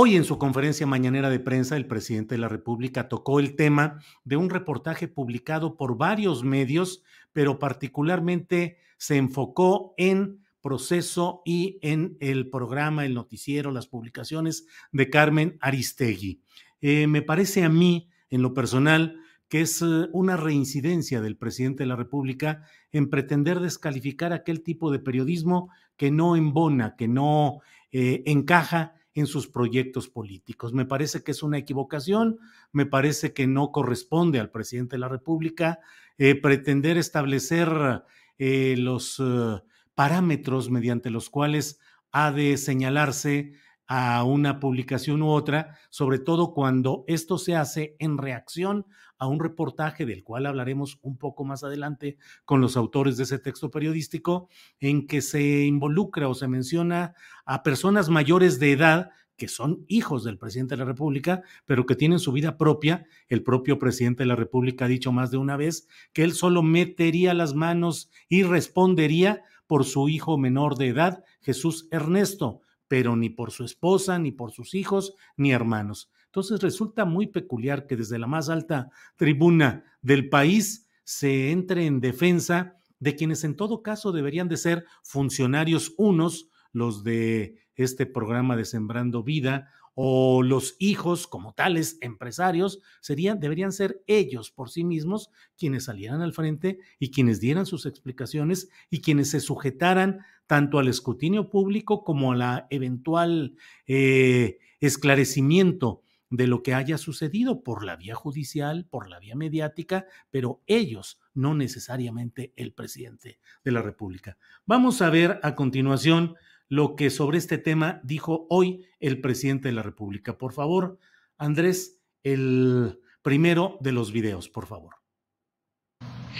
Hoy en su conferencia mañanera de prensa, el presidente de la República tocó el tema de un reportaje publicado por varios medios, pero particularmente se enfocó en proceso y en el programa, el noticiero, las publicaciones de Carmen Aristegui. Eh, me parece a mí, en lo personal, que es eh, una reincidencia del presidente de la República en pretender descalificar aquel tipo de periodismo que no embona, que no eh, encaja en sus proyectos políticos. Me parece que es una equivocación, me parece que no corresponde al presidente de la República eh, pretender establecer eh, los eh, parámetros mediante los cuales ha de señalarse a una publicación u otra, sobre todo cuando esto se hace en reacción a un reportaje del cual hablaremos un poco más adelante con los autores de ese texto periodístico, en que se involucra o se menciona a personas mayores de edad que son hijos del presidente de la República, pero que tienen su vida propia. El propio presidente de la República ha dicho más de una vez que él solo metería las manos y respondería por su hijo menor de edad, Jesús Ernesto, pero ni por su esposa, ni por sus hijos, ni hermanos. Entonces resulta muy peculiar que desde la más alta tribuna del país se entre en defensa de quienes en todo caso deberían de ser funcionarios unos, los de este programa de Sembrando Vida, o los hijos como tales empresarios serían deberían ser ellos por sí mismos quienes salieran al frente y quienes dieran sus explicaciones y quienes se sujetaran tanto al escrutinio público como a la eventual eh, esclarecimiento de lo que haya sucedido por la vía judicial, por la vía mediática, pero ellos, no necesariamente el presidente de la República. Vamos a ver a continuación lo que sobre este tema dijo hoy el presidente de la República. Por favor, Andrés, el primero de los videos, por favor.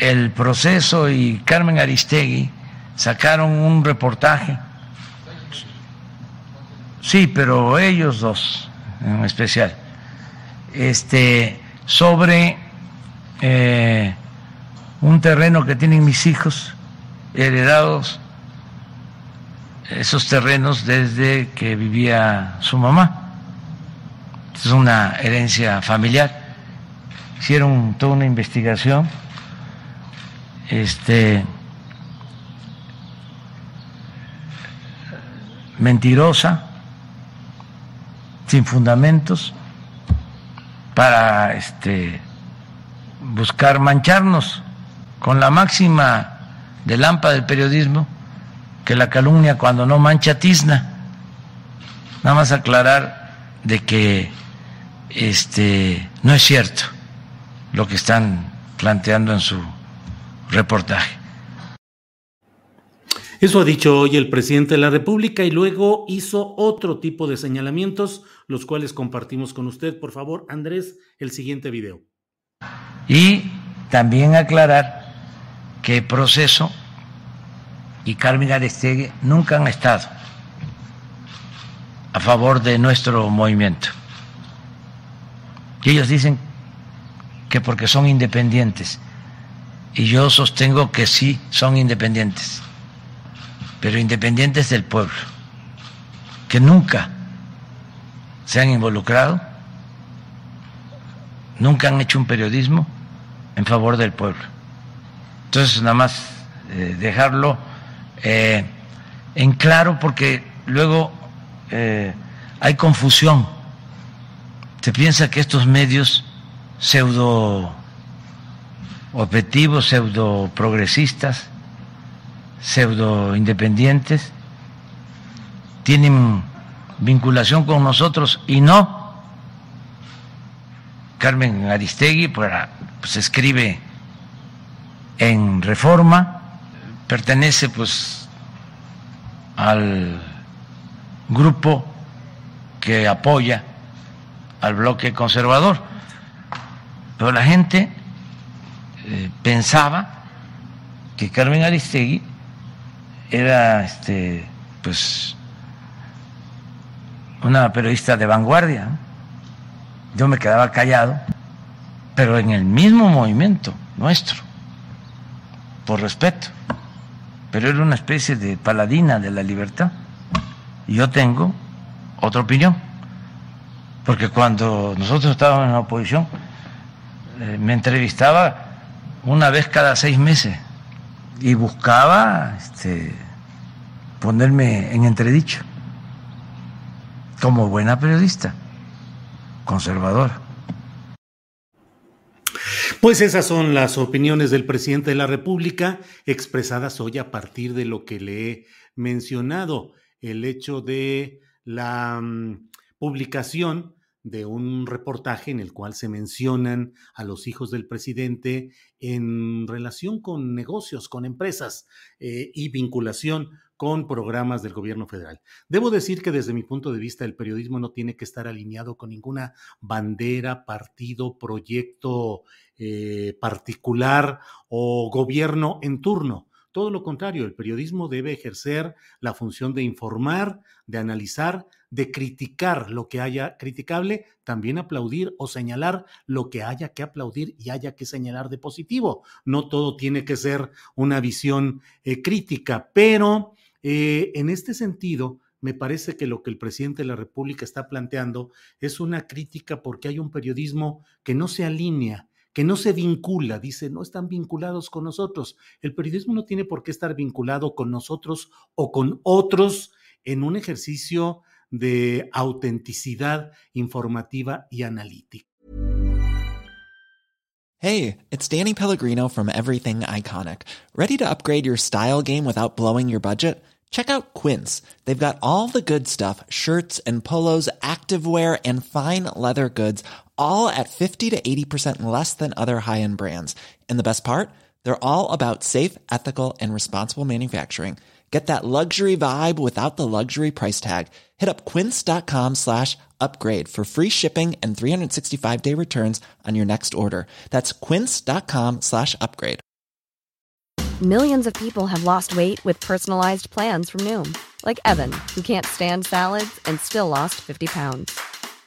El proceso y Carmen Aristegui sacaron un reportaje. Sí, pero ellos dos en especial, este, sobre eh, un terreno que tienen mis hijos heredados esos terrenos desde que vivía su mamá. Es una herencia familiar. Hicieron toda una investigación. Este mentirosa, sin fundamentos, para este buscar mancharnos con la máxima de lámpara del periodismo que la calumnia cuando no mancha tizna. Nada más aclarar de que este no es cierto lo que están planteando en su reportaje. Eso ha dicho hoy el presidente de la República y luego hizo otro tipo de señalamientos, los cuales compartimos con usted. Por favor, Andrés, el siguiente video. Y también aclarar que proceso y Carmen Aristegui nunca han estado a favor de nuestro movimiento. Y ellos dicen que porque son independientes. Y yo sostengo que sí son independientes, pero independientes del pueblo, que nunca se han involucrado, nunca han hecho un periodismo en favor del pueblo. Entonces, nada más eh, dejarlo eh, en claro porque luego eh, hay confusión. Se piensa que estos medios pseudo objetivos, pseudo progresistas, pseudo independientes, tienen vinculación con nosotros y no. Carmen Aristegui pues, escribe en Reforma, pertenece pues al grupo que apoya al bloque conservador. Pero la gente eh, pensaba que Carmen Aristegui era este pues una periodista de vanguardia. Yo me quedaba callado, pero en el mismo movimiento nuestro, por respeto. Pero era una especie de paladina de la libertad. Y yo tengo otra opinión, porque cuando nosotros estábamos en la oposición, eh, me entrevistaba una vez cada seis meses y buscaba este, ponerme en entredicho como buena periodista, conservadora. Pues esas son las opiniones del presidente de la República expresadas hoy a partir de lo que le he mencionado, el hecho de la mm, publicación de un reportaje en el cual se mencionan a los hijos del presidente en relación con negocios, con empresas eh, y vinculación con programas del gobierno federal. Debo decir que desde mi punto de vista el periodismo no tiene que estar alineado con ninguna bandera, partido, proyecto eh, particular o gobierno en turno. Todo lo contrario, el periodismo debe ejercer la función de informar, de analizar, de criticar lo que haya criticable, también aplaudir o señalar lo que haya que aplaudir y haya que señalar de positivo. No todo tiene que ser una visión eh, crítica, pero eh, en este sentido, me parece que lo que el presidente de la República está planteando es una crítica porque hay un periodismo que no se alinea, que no se vincula, dice, no están vinculados con nosotros. El periodismo no tiene por qué estar vinculado con nosotros o con otros en un ejercicio de autenticidad informativa y analítica. Hey, it's Danny Pellegrino from Everything Iconic. ¿Ready to upgrade your style game without blowing your budget? Check out Quince. They've got all the good stuff shirts and polos, activewear, and fine leather goods, all at 50 to 80% less than other high end brands. And the best part? They're all about safe, ethical, and responsible manufacturing. Get that luxury vibe without the luxury price tag. Hit up quince.com slash upgrade for free shipping and 365 day returns on your next order. That's quince.com slash upgrade. Millions of people have lost weight with personalized plans from Noom, like Evan, who can't stand salads and still lost 50 pounds.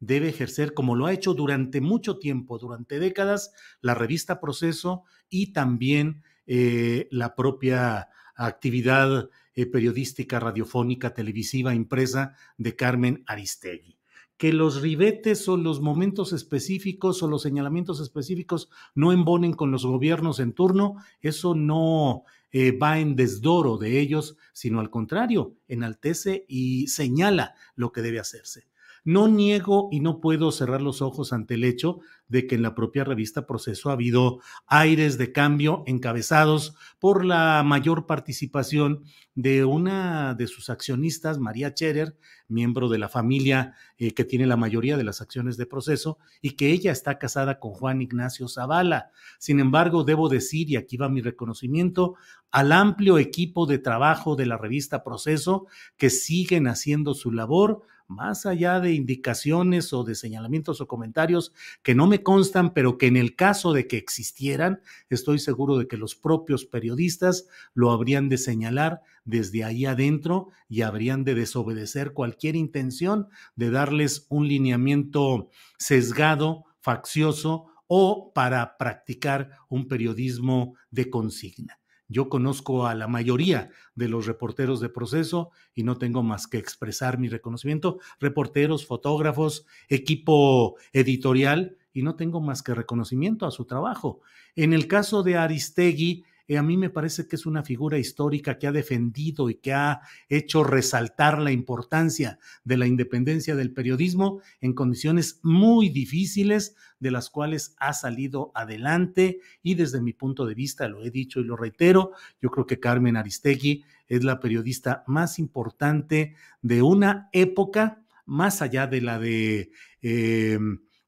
debe ejercer, como lo ha hecho durante mucho tiempo, durante décadas, la revista Proceso y también eh, la propia actividad eh, periodística, radiofónica, televisiva, impresa de Carmen Aristegui. Que los ribetes o los momentos específicos o los señalamientos específicos no embonen con los gobiernos en turno, eso no eh, va en desdoro de ellos, sino al contrario, enaltece y señala lo que debe hacerse. No niego y no puedo cerrar los ojos ante el hecho de que en la propia revista Proceso ha habido aires de cambio encabezados por la mayor participación de una de sus accionistas, María Cherer, miembro de la familia eh, que tiene la mayoría de las acciones de Proceso, y que ella está casada con Juan Ignacio Zavala. Sin embargo, debo decir, y aquí va mi reconocimiento, al amplio equipo de trabajo de la revista Proceso que siguen haciendo su labor más allá de indicaciones o de señalamientos o comentarios que no me constan, pero que en el caso de que existieran, estoy seguro de que los propios periodistas lo habrían de señalar desde ahí adentro y habrían de desobedecer cualquier intención de darles un lineamiento sesgado, faccioso o para practicar un periodismo de consigna. Yo conozco a la mayoría de los reporteros de proceso y no tengo más que expresar mi reconocimiento. Reporteros, fotógrafos, equipo editorial y no tengo más que reconocimiento a su trabajo. En el caso de Aristegui, eh, a mí me parece que es una figura histórica que ha defendido y que ha hecho resaltar la importancia de la independencia del periodismo en condiciones muy difíciles, de las cuales ha salido adelante y desde mi punto de vista, lo he dicho y lo reitero, yo creo que Carmen Aristegui es la periodista más importante de una época más allá de la de... Eh,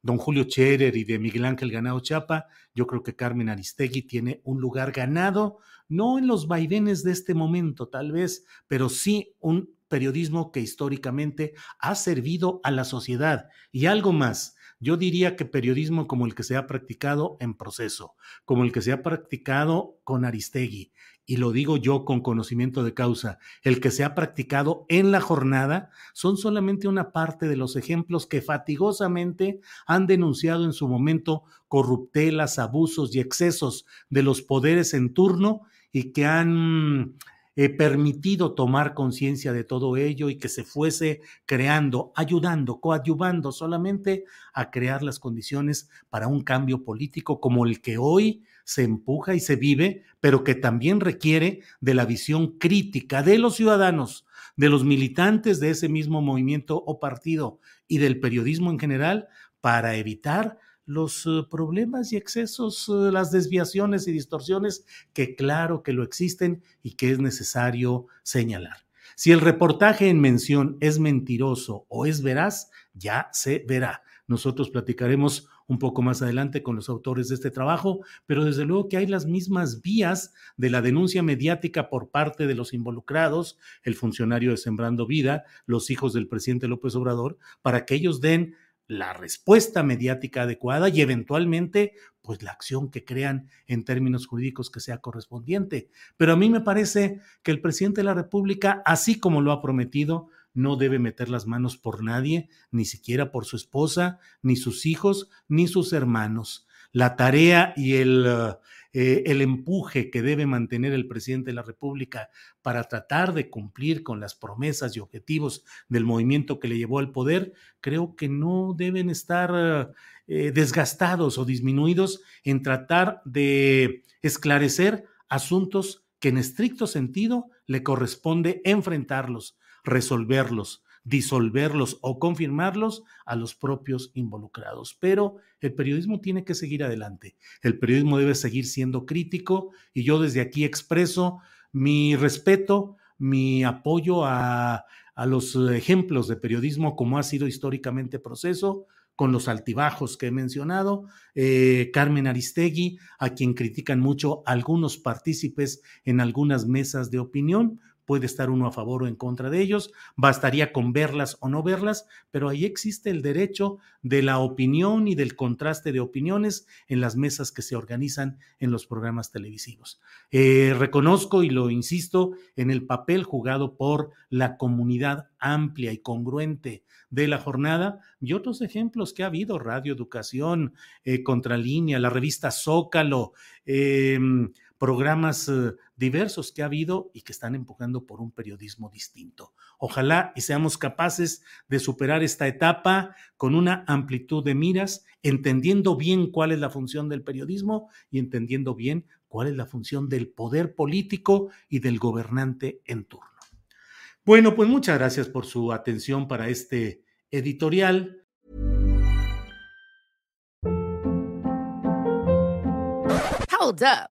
don Julio Cherer y de Miguel Ángel Ganado Chapa, yo creo que Carmen Aristegui tiene un lugar ganado, no en los vaivenes de este momento tal vez, pero sí un periodismo que históricamente ha servido a la sociedad. Y algo más, yo diría que periodismo como el que se ha practicado en proceso, como el que se ha practicado con Aristegui, y lo digo yo con conocimiento de causa, el que se ha practicado en la jornada, son solamente una parte de los ejemplos que fatigosamente han denunciado en su momento corruptelas, abusos y excesos de los poderes en turno y que han eh, permitido tomar conciencia de todo ello y que se fuese creando, ayudando, coadyuvando solamente a crear las condiciones para un cambio político como el que hoy se empuja y se vive, pero que también requiere de la visión crítica de los ciudadanos, de los militantes de ese mismo movimiento o partido y del periodismo en general para evitar los eh, problemas y excesos, eh, las desviaciones y distorsiones que claro que lo existen y que es necesario señalar. Si el reportaje en mención es mentiroso o es veraz, ya se verá. Nosotros platicaremos un poco más adelante con los autores de este trabajo, pero desde luego que hay las mismas vías de la denuncia mediática por parte de los involucrados, el funcionario de Sembrando Vida, los hijos del presidente López Obrador, para que ellos den la respuesta mediática adecuada y eventualmente pues la acción que crean en términos jurídicos que sea correspondiente. Pero a mí me parece que el presidente de la República, así como lo ha prometido, no debe meter las manos por nadie, ni siquiera por su esposa, ni sus hijos, ni sus hermanos. La tarea y el, eh, el empuje que debe mantener el presidente de la República para tratar de cumplir con las promesas y objetivos del movimiento que le llevó al poder, creo que no deben estar eh, desgastados o disminuidos en tratar de esclarecer asuntos que en estricto sentido le corresponde enfrentarlos, resolverlos, disolverlos o confirmarlos a los propios involucrados. Pero el periodismo tiene que seguir adelante. El periodismo debe seguir siendo crítico y yo desde aquí expreso mi respeto, mi apoyo a, a los ejemplos de periodismo como ha sido históricamente proceso, con los altibajos que he mencionado, eh, Carmen Aristegui, a quien critican mucho algunos partícipes en algunas mesas de opinión, puede estar uno a favor o en contra de ellos, bastaría con verlas o no verlas, pero ahí existe el derecho de la opinión y del contraste de opiniones en las mesas que se organizan en los programas televisivos. Eh, reconozco y lo insisto en el papel jugado por la comunidad amplia y congruente de la jornada y otros ejemplos que ha habido, Radio Educación, eh, Contralínea, la revista Zócalo, eh, programas eh, diversos que ha habido y que están empujando por un periodismo distinto. Ojalá y seamos capaces de superar esta etapa con una amplitud de miras, entendiendo bien cuál es la función del periodismo y entendiendo bien cuál es la función del poder político y del gobernante en turno. Bueno, pues muchas gracias por su atención para este editorial. Hold up.